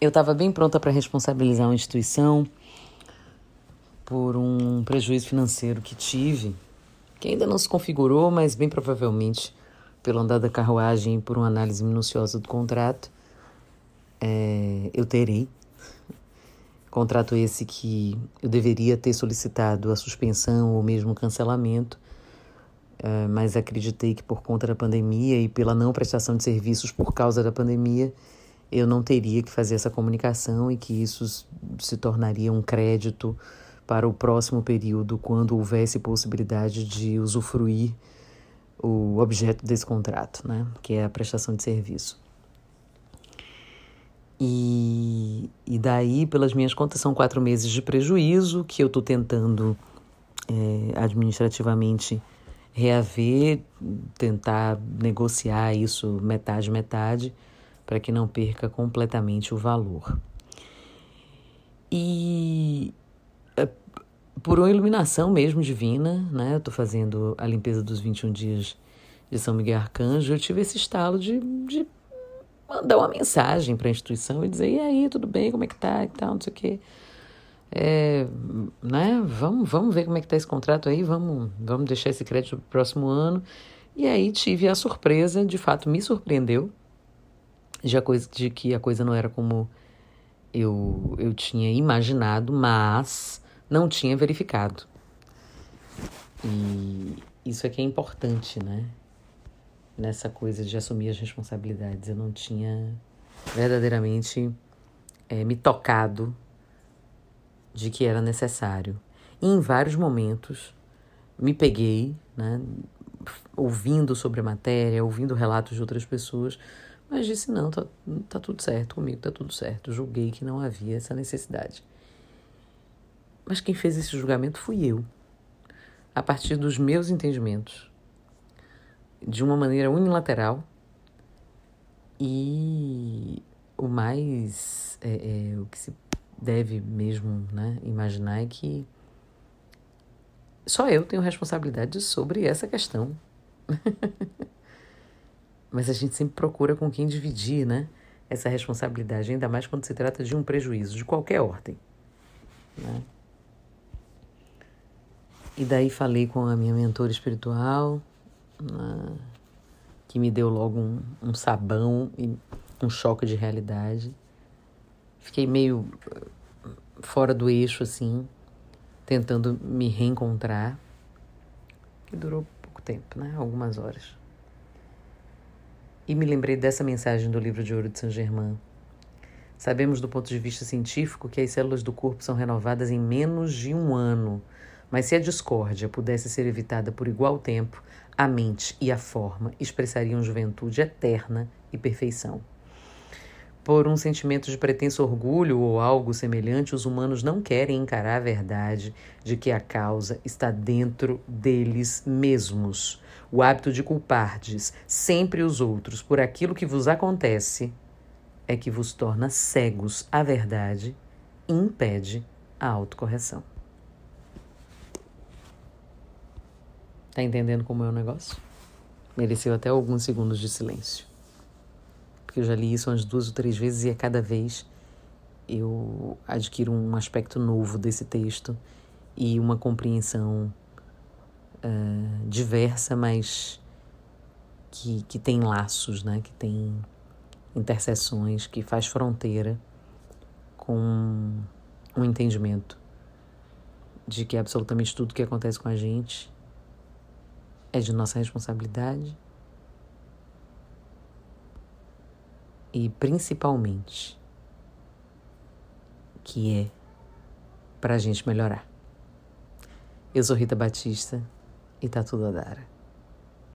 eu estava bem pronta para responsabilizar uma instituição por um prejuízo financeiro que tive, que ainda não se configurou, mas bem provavelmente, pelo andar da carruagem e por uma análise minuciosa do contrato, é, eu terei. Contrato esse que eu deveria ter solicitado a suspensão ou mesmo cancelamento, é, mas acreditei que por conta da pandemia e pela não prestação de serviços por causa da pandemia, eu não teria que fazer essa comunicação e que isso se tornaria um crédito para o próximo período, quando houvesse possibilidade de usufruir o objeto desse contrato, né? que é a prestação de serviço. E, e daí, pelas minhas contas, são quatro meses de prejuízo que eu estou tentando é, administrativamente reaver, tentar negociar isso metade, metade para que não perca completamente o valor. E é, por uma iluminação mesmo divina, né? Eu estou fazendo a limpeza dos 21 dias de São Miguel Arcanjo, eu tive esse estalo de, de mandar uma mensagem para a instituição e dizer, e aí, tudo bem, como é que tá e tal, não sei o quê. É, né? Vamos, vamos ver como é que tá esse contrato aí, vamos, vamos deixar esse crédito para o próximo ano. E aí tive a surpresa, de fato me surpreendeu, a coisa, de que a coisa não era como eu, eu tinha imaginado, mas não tinha verificado. E isso é que é importante, né? Nessa coisa de assumir as responsabilidades. Eu não tinha verdadeiramente é, me tocado de que era necessário. E em vários momentos me peguei, né? Ouvindo sobre a matéria, ouvindo relatos de outras pessoas, mas disse: não, tá, tá tudo certo, comigo tá tudo certo. Julguei que não havia essa necessidade. Mas quem fez esse julgamento fui eu, a partir dos meus entendimentos, de uma maneira unilateral e o mais. É, é, o que se deve mesmo né, imaginar é que só eu tenho responsabilidade sobre essa questão. Mas a gente sempre procura com quem dividir, né? Essa responsabilidade, ainda mais quando se trata de um prejuízo, de qualquer ordem. Né? E daí falei com a minha mentora espiritual, né? que me deu logo um, um sabão e um choque de realidade. Fiquei meio eh, fora do eixo, assim, tentando me reencontrar. Que durou pouco tempo, né? Algumas horas. E me lembrei dessa mensagem do livro de ouro de Saint Germain. Sabemos do ponto de vista científico que as células do corpo são renovadas em menos de um ano, mas se a discórdia pudesse ser evitada por igual tempo, a mente e a forma expressariam juventude eterna e perfeição. Por um sentimento de pretenso orgulho ou algo semelhante, os humanos não querem encarar a verdade de que a causa está dentro deles mesmos o hábito de culpardes sempre os outros por aquilo que vos acontece é que vos torna cegos à verdade e impede a autocorreção. Tá entendendo como é o negócio? Mereceu até alguns segundos de silêncio. Porque eu já li isso umas duas ou três vezes e a cada vez eu adquiro um aspecto novo desse texto e uma compreensão uh, diversa, mas que, que tem laços, né? que tem interseções, que faz fronteira com um entendimento de que absolutamente tudo que acontece com a gente é de nossa responsabilidade e principalmente que é para a gente melhorar. Eu sou Rita Batista e tá tudo a dar.